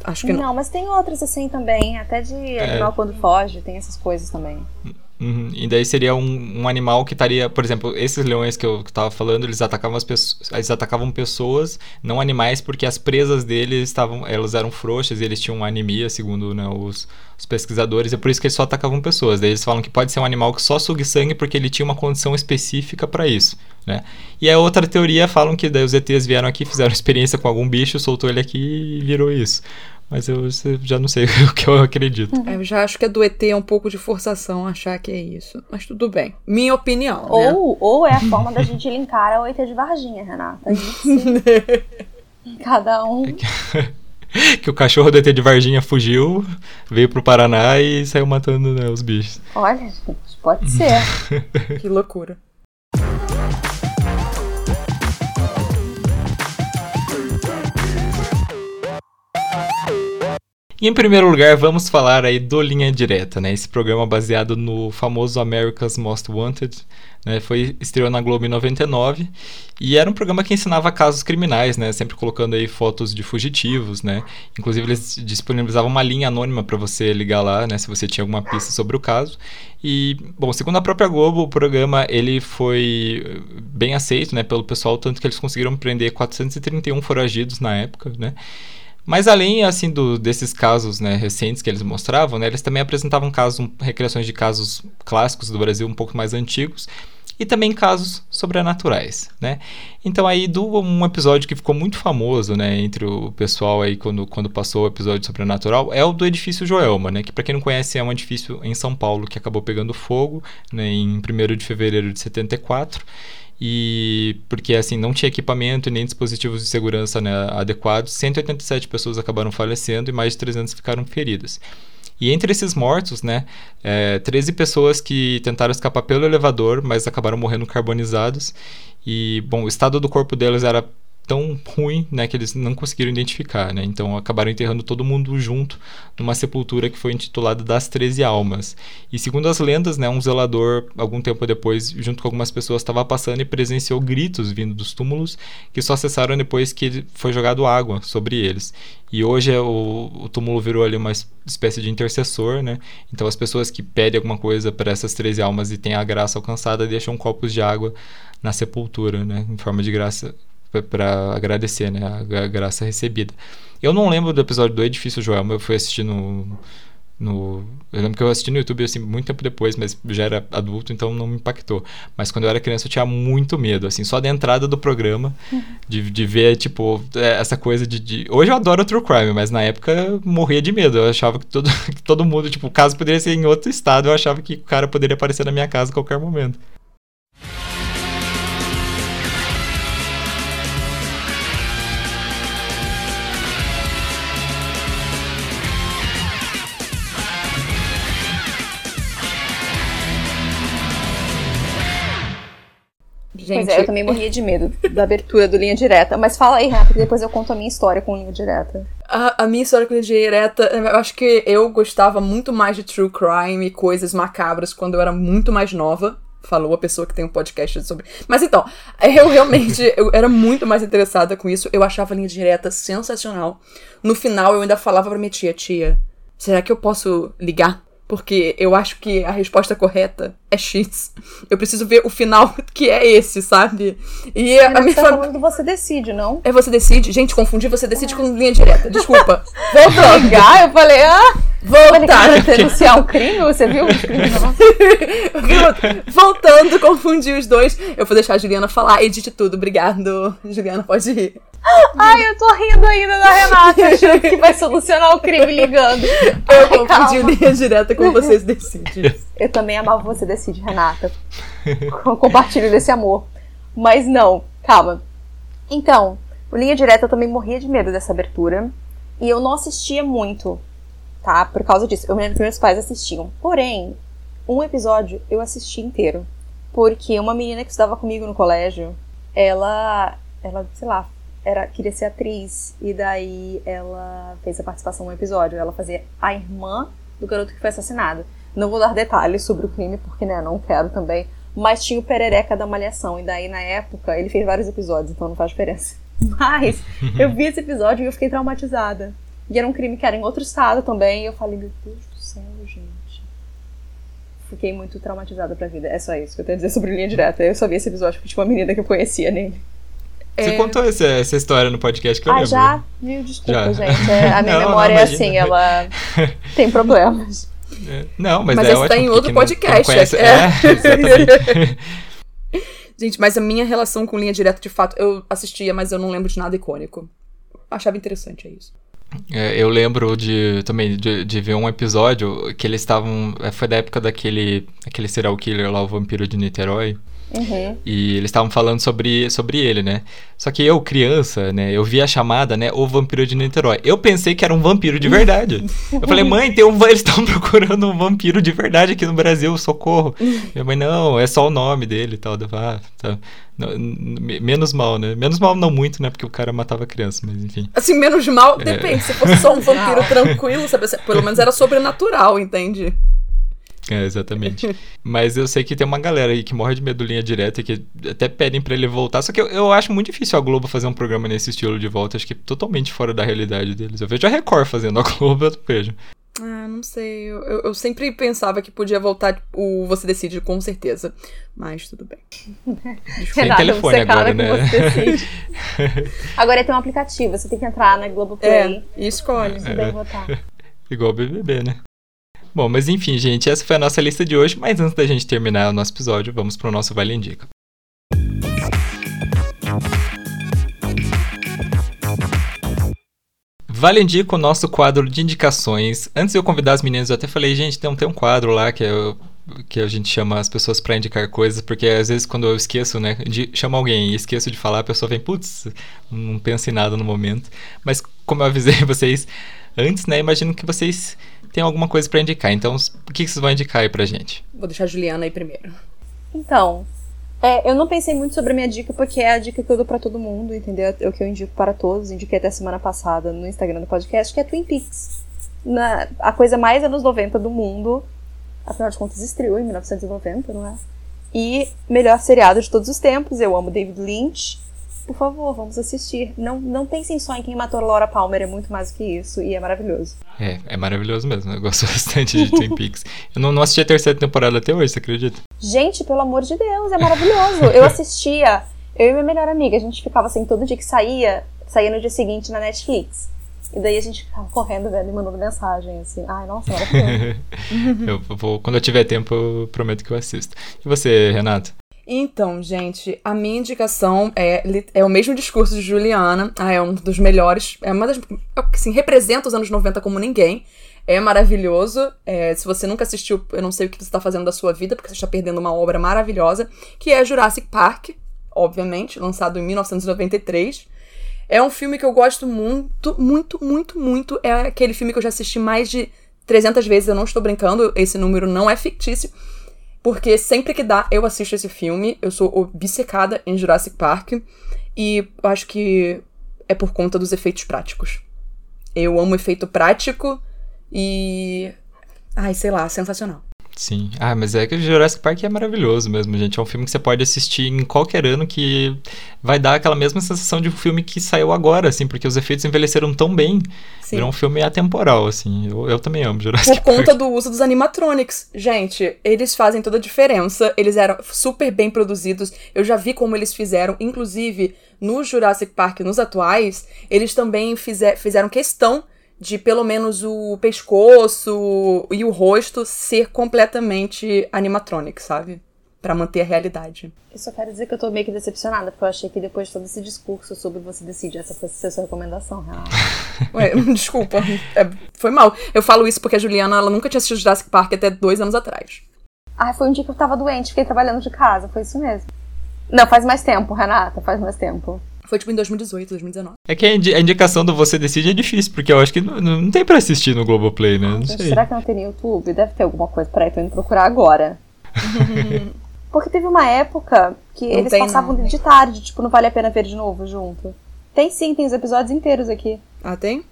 Acho que não. Não, mas tem outras assim também, até de é... animal quando foge, tem essas coisas também. Uhum. E daí seria um, um, animal que estaria, por exemplo, esses leões que eu estava falando, eles atacavam as pessoas, eles atacavam pessoas, não animais, porque as presas deles estavam, elas eram frouxas e eles tinham anemia, segundo né, os, os, pesquisadores, é por isso que eles só atacavam pessoas. Daí eles falam que pode ser um animal que só sugue sangue porque ele tinha uma condição específica para isso, né? E a outra teoria falam que daí os ETs vieram aqui, fizeram experiência com algum bicho, soltou ele aqui e virou isso. Mas eu já não sei o que eu acredito. É, eu já acho que é do ET é um pouco de forçação achar que é isso. Mas tudo bem. Minha opinião. Ou, né? ou é a forma da gente linkar ao ET de Varginha, Renata. Cada um. que o cachorro do ET de Varginha fugiu, veio pro Paraná e saiu matando né, os bichos. Olha, gente, pode ser. que loucura. Em primeiro lugar, vamos falar aí do Linha Direta, né? Esse programa baseado no famoso America's Most Wanted, né? Foi estreou na Globo em 99 e era um programa que ensinava casos criminais, né? Sempre colocando aí fotos de fugitivos, né? Inclusive eles disponibilizavam uma linha anônima para você ligar lá, né? Se você tinha alguma pista sobre o caso. E, bom, segundo a própria Globo, o programa ele foi bem aceito, né? Pelo pessoal, tanto que eles conseguiram prender 431 foragidos na época, né? Mas além assim do, desses casos né, recentes que eles mostravam, né, eles também apresentavam casos, recriações de casos clássicos do Brasil um pouco mais antigos e também casos sobrenaturais, né? Então aí do um episódio que ficou muito famoso, né, entre o pessoal aí quando, quando passou o episódio sobrenatural é o do edifício Joelma, né, que para quem não conhece é um edifício em São Paulo que acabou pegando fogo, né, em 1 de fevereiro de 74 e porque assim não tinha equipamento nem dispositivos de segurança né, adequados, 187 pessoas acabaram falecendo e mais de 300 ficaram feridas. E entre esses mortos, né, é, 13 pessoas que tentaram escapar pelo elevador, mas acabaram morrendo carbonizados. E, bom, o estado do corpo deles era tão ruim, né, que eles não conseguiram identificar, né? Então acabaram enterrando todo mundo junto numa sepultura que foi intitulada das Treze Almas. E segundo as lendas, né, um zelador algum tempo depois, junto com algumas pessoas, estava passando e presenciou gritos vindo dos túmulos que só cessaram depois que foi jogado água sobre eles. E hoje é o, o túmulo virou ali uma espécie de intercessor, né? Então as pessoas que pedem alguma coisa para essas 13 almas e têm a graça alcançada deixam copos de água na sepultura, né, em forma de graça para agradecer né, a, graça recebida. Eu não lembro do episódio do Edifício Joelma, eu fui assistir no, no. Eu lembro que eu assisti no YouTube assim, muito tempo depois, mas já era adulto, então não me impactou. Mas quando eu era criança eu tinha muito medo, assim, só da entrada do programa, de, de ver, tipo, é, essa coisa de, de, Hoje eu adoro True Crime, mas na época eu morria de medo. Eu achava que todo, que todo mundo, tipo, o caso poderia ser em outro estado, eu achava que o cara poderia aparecer na minha casa a qualquer momento. Gente, pois é, eu também morria de medo da abertura do Linha Direta. Mas fala aí, rápido, depois eu conto a minha história com Linha Direta. A, a, minha história com Linha Direta, eu acho que eu gostava muito mais de true crime e coisas macabras quando eu era muito mais nova. Falou a pessoa que tem um podcast sobre. Mas então, eu realmente eu era muito mais interessada com isso. Eu achava a linha direta sensacional. No final, eu ainda falava pra minha tia: Tia, será que eu posso ligar porque eu acho que a resposta correta é X. Eu preciso ver o final que é esse, sabe? E a, a minha tá família. Você decide, não? É você decide. Gente, confundi você decide com linha direta. Desculpa. Voltando. Ligar, eu falei, ah. Voltar. Denunciar um crime, você viu? Voltando, confundi os dois. Eu vou deixar a Juliana falar. Edite tudo. Obrigado. Juliana, pode ir. Ai, eu tô rindo ainda da Renata, achando que vai solucionar o crime ligando. Eu confundi linha direta com vocês decidem. Eu também amava você decide, Renata. Compartilho desse amor. Mas não, calma. Então, o Linha Direta eu também morria de medo dessa abertura. E eu não assistia muito, tá? Por causa disso. Eu me lembro que meus pais assistiam. Porém, um episódio eu assisti inteiro. Porque uma menina que estudava comigo no colégio, ela, ela, sei lá, era, queria ser atriz. E daí ela fez a participação no episódio. Ela fazia a irmã do garoto que foi assassinado. Não vou dar detalhes sobre o crime, porque, né, não quero também. Mas tinha o Perereca da Malhação. E daí, na época, ele fez vários episódios, então não faz diferença. Mas eu vi esse episódio e eu fiquei traumatizada. E era um crime que era em outro estado também. E eu falei, meu Deus do céu, gente. Fiquei muito traumatizada pra vida. É só isso que eu tenho a dizer sobre linha direta. Eu só vi esse episódio porque tinha uma menina que eu conhecia nele. Você é... contou essa, essa, história no podcast que eu ah, lembro. já? Viu? Desculpa, já. gente. É, a minha não, memória não, é assim, ela tem problemas. É, não, mas, mas é esse tá em outro podcast. Conhece... É. é, exatamente. gente, mas a minha relação com linha direta, de fato, eu assistia, mas eu não lembro de nada icônico. Achava interessante, é isso. É, eu lembro de também de, de, ver um episódio que eles estavam. Foi da época daquele aquele serial killer lá, o vampiro de Niterói. Uhum. E eles estavam falando sobre, sobre ele, né? Só que eu, criança, né, eu vi a chamada, né, o vampiro de Niterói. Eu pensei que era um vampiro de verdade. eu falei, mãe, tem um, eles estão procurando um vampiro de verdade aqui no Brasil, socorro. Minha mãe, não, é só o nome dele e tal. Eu, ah, tá. Não, menos mal, né? Menos mal não muito, né? Porque o cara matava criança, mas enfim. Assim, menos mal, é. depende. Se fosse só um vampiro tranquilo, sabe? Pelo menos era sobrenatural, entende? É, exatamente. Mas eu sei que tem uma galera aí que morre de medo linha direta e que até pedem para ele voltar. Só que eu, eu, acho muito difícil a Globo fazer um programa nesse estilo de volta. Acho que é totalmente fora da realidade deles. Eu vejo a Record fazendo a Globo, eu vejo. Ah, não sei. Eu, eu, eu sempre pensava que podia voltar o Você Decide, com certeza. Mas tudo bem. Tem telefone agora, né? agora tem um aplicativo. Você tem que entrar na Globoplay. É, e escolhe. É, votar. Igual o BBB, né? Bom, mas enfim, gente, essa foi a nossa lista de hoje. Mas antes da gente terminar o nosso episódio, vamos para o nosso Vale Indica. Vale Indica o nosso quadro de indicações. Antes de eu convidar as meninas, eu até falei, gente, tem, tem um quadro lá que é que a gente chama as pessoas para indicar coisas, porque às vezes quando eu esqueço, né, de chamar alguém e esqueço de falar, a pessoa vem, putz, não penso em nada no momento. Mas como eu avisei vocês antes, né, imagino que vocês tem alguma coisa para indicar. Então, o que vocês vão indicar aí pra gente? Vou deixar a Juliana aí primeiro. Então, é, eu não pensei muito sobre a minha dica, porque é a dica que eu dou para todo mundo, entendeu? É o que eu indico para todos. Indiquei até semana passada no Instagram do podcast, que é Twin Peaks. Na, a coisa mais anos 90 do mundo. Afinal de contas, estreou em 1990, não é? E melhor seriado de todos os tempos. Eu amo David Lynch por favor, vamos assistir. Não, não pensem só em quem matou Laura Palmer, é muito mais do que isso e é maravilhoso. É, é maravilhoso mesmo. Eu gosto bastante de Twin Peaks. Eu não, não assisti a terceira temporada até hoje, você acredita? Gente, pelo amor de Deus, é maravilhoso. Eu assistia, eu e minha melhor amiga, a gente ficava assim, todo dia que saía, saía no dia seguinte na Netflix. E daí a gente ficava correndo, vendo e mandando mensagem, assim. Ai, nossa, maravilhoso. eu vou, quando eu tiver tempo, eu prometo que eu assisto. E você, Renato? Então, gente, a minha indicação é, é o mesmo discurso de Juliana. Ah, é um dos melhores. É uma das. Assim, representa os anos 90 como ninguém. É maravilhoso. É, se você nunca assistiu, eu não sei o que você está fazendo da sua vida, porque você está perdendo uma obra maravilhosa, que é Jurassic Park, obviamente, lançado em 1993. É um filme que eu gosto muito, muito, muito, muito. É aquele filme que eu já assisti mais de 300 vezes, eu não estou brincando, esse número não é fictício. Porque sempre que dá, eu assisto esse filme. Eu sou obcecada em Jurassic Park. E acho que é por conta dos efeitos práticos. Eu amo efeito prático e. Ai, sei lá, sensacional. Sim. Ah, mas é que o Jurassic Park é maravilhoso mesmo, gente. É um filme que você pode assistir em qualquer ano que vai dar aquela mesma sensação de um filme que saiu agora, assim, porque os efeitos envelheceram tão bem. Sim. Virou um filme atemporal, assim. Eu, eu também amo Jurassic Por Park. Por conta do uso dos animatronics. Gente, eles fazem toda a diferença. Eles eram super bem produzidos. Eu já vi como eles fizeram, inclusive no Jurassic Park, nos atuais, eles também fizer, fizeram questão de pelo menos o pescoço e o rosto ser completamente animatronic, sabe? para manter a realidade. Eu só quero dizer que eu tô meio que decepcionada, porque eu achei que depois de todo esse discurso sobre você decidir, essa fosse ser sua recomendação, Renata. Ué, desculpa, é, foi mal. Eu falo isso porque a Juliana, ela nunca tinha assistido Jurassic Park até dois anos atrás. Ah, foi um dia que eu tava doente, fiquei trabalhando de casa, foi isso mesmo. Não, faz mais tempo, Renata, faz mais tempo. Foi tipo em 2018, 2019. É que a indicação do Você Decide é difícil, porque eu acho que não, não tem pra assistir no Globoplay, né? Não sei. Será que não tem no YouTube? Deve ter alguma coisa. Peraí, tô indo procurar agora. porque teve uma época que não eles tem, passavam não. de tarde, tipo, não vale a pena ver de novo junto. Tem sim, tem os episódios inteiros aqui. Ah, tem?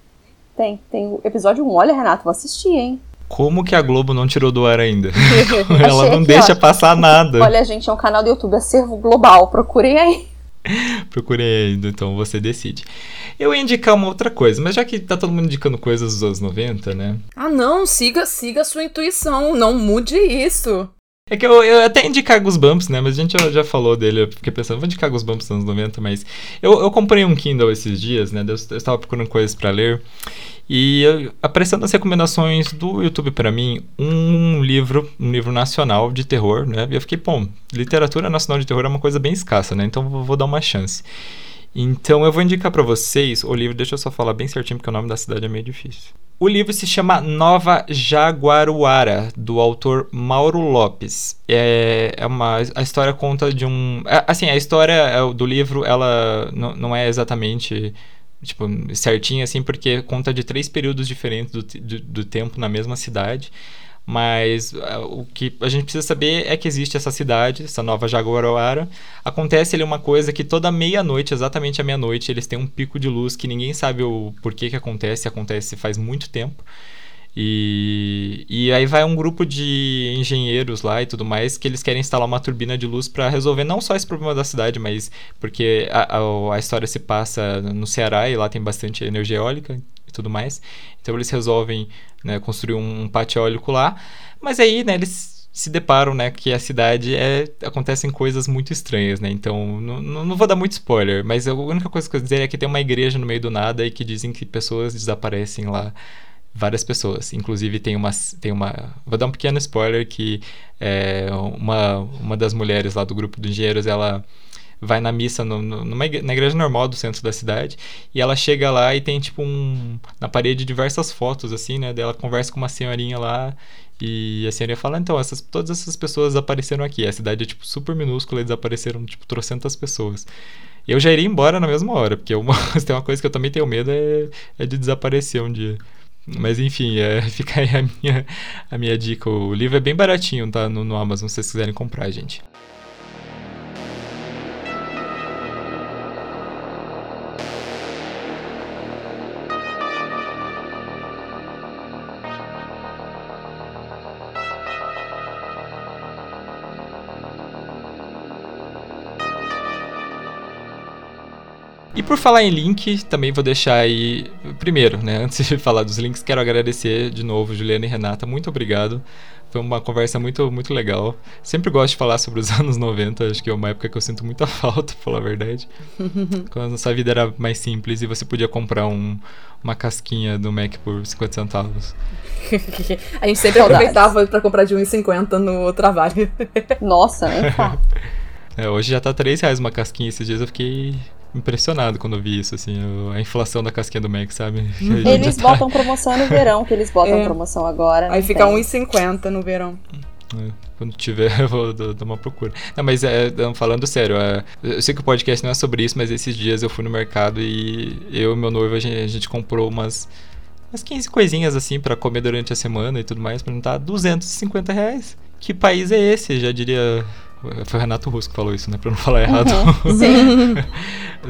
Tem. Tem o episódio 1. Olha, Renato, vou assistir, hein? Como que a Globo não tirou do ar ainda? Ela não aqui, deixa ó. passar nada. Olha, gente, é um canal do YouTube Acervo Global. Procurem aí. Procurei ainda, então você decide. Eu ia indicar uma outra coisa, mas já que tá todo mundo indicando coisas dos anos 90, né? Ah, não, siga, siga a sua intuição, não mude isso. É que eu, eu até indicar Goosebumps, né? Mas a gente já, já falou dele, eu fiquei pensando, vou indicar Goosebumps nos anos 90, mas eu, eu comprei um Kindle esses dias, né? Eu, eu estava procurando coisas para ler. E eu, aparecendo as recomendações do YouTube para mim, um livro, um livro nacional de terror, né? E eu fiquei, bom, literatura nacional de terror é uma coisa bem escassa, né? Então vou, vou dar uma chance. Então eu vou indicar para vocês o livro, deixa eu só falar bem certinho porque o nome da cidade é meio difícil. O livro se chama Nova Jaguaruara, do autor Mauro Lopes. É, é uma a história conta de um, é, assim, a história é, do livro ela não é exatamente tipo certinha assim porque conta de três períodos diferentes do, do, do tempo na mesma cidade. Mas uh, o que a gente precisa saber é que existe essa cidade, essa nova Jaguaruara. Acontece ali uma coisa que toda meia-noite, exatamente à meia-noite, eles têm um pico de luz que ninguém sabe o porquê que acontece, acontece faz muito tempo. E, e aí vai um grupo de engenheiros lá e tudo mais que eles querem instalar uma turbina de luz para resolver não só esse problema da cidade, mas porque a, a, a história se passa no Ceará e lá tem bastante energia eólica e tudo mais. Então eles resolvem né, construir um, pátio eólico lá. Mas aí, né, eles se deparam, né, que a cidade é acontecem coisas muito estranhas, né? Então, não, não vou dar muito spoiler, mas a única coisa que eu vou dizer é que tem uma igreja no meio do nada e que dizem que pessoas desaparecem lá, várias pessoas. Inclusive tem uma tem uma, vou dar um pequeno spoiler que é, uma uma das mulheres lá do grupo de engenheiros, ela vai na missa no, no, numa igreja, na igreja normal do centro da cidade e ela chega lá e tem tipo um na parede diversas fotos assim, né? Dela conversa com uma senhorinha lá e a senhorinha fala, então, essas, todas essas pessoas apareceram aqui. A cidade é tipo super minúscula e desapareceram tipo trocentas pessoas. Eu já iria embora na mesma hora, porque uma, tem uma coisa que eu também tenho medo é, é de desaparecer um dia. Mas enfim, é, fica aí a minha, a minha dica. O livro é bem baratinho, tá? No, no Amazon, se vocês quiserem comprar, gente. Por falar em link, também vou deixar aí. Primeiro, né? Antes de falar dos links, quero agradecer de novo, Juliana e Renata. Muito obrigado. Foi uma conversa muito, muito legal. Sempre gosto de falar sobre os anos 90, acho que é uma época que eu sinto muita falta, pra falar a verdade. Quando a nossa vida era mais simples e você podia comprar um, uma casquinha do Mac por 50 centavos. a gente sempre aproveitava para comprar de 1,50 no trabalho. Nossa, nem é, Hoje já tá 3 reais uma casquinha. Esses dias eu fiquei impressionado quando eu vi isso, assim, a inflação da casquinha do Mac, sabe? Uhum. Eles tá... botam promoção no verão, que eles botam é. promoção agora. Aí fica R$1,50 no verão. É, quando tiver, eu vou dar uma procura. Não, mas é, falando sério, é, eu sei que o podcast não é sobre isso, mas esses dias eu fui no mercado e eu e meu noivo, a gente, a gente comprou umas, umas 15 coisinhas assim para comer durante a semana e tudo mais, pra não estar 250 reais. Que país é esse? Já diria foi o Renato Russo que falou isso, né? Pra não falar errado. Uhum, sim.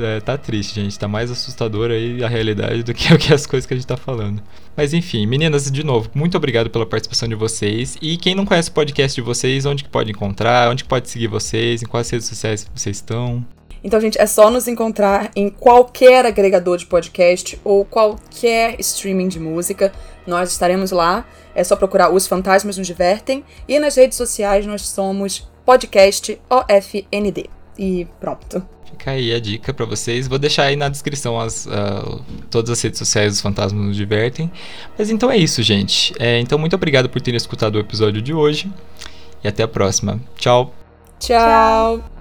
é, tá triste, gente. Tá mais assustador aí a realidade do que, que as coisas que a gente tá falando. Mas enfim, meninas, de novo, muito obrigado pela participação de vocês. E quem não conhece o podcast de vocês, onde que pode encontrar? Onde que pode seguir vocês? Em quais redes sociais vocês estão? Então, gente, é só nos encontrar em qualquer agregador de podcast ou qualquer streaming de música. Nós estaremos lá. É só procurar Os Fantasmas Nos Divertem. E nas redes sociais nós somos podcast OFND. E pronto. Fica aí a dica para vocês. Vou deixar aí na descrição as, uh, todas as redes sociais dos Fantasmas nos Divertem. Mas então é isso, gente. É, então, muito obrigado por terem escutado o episódio de hoje. E até a próxima. Tchau. Tchau.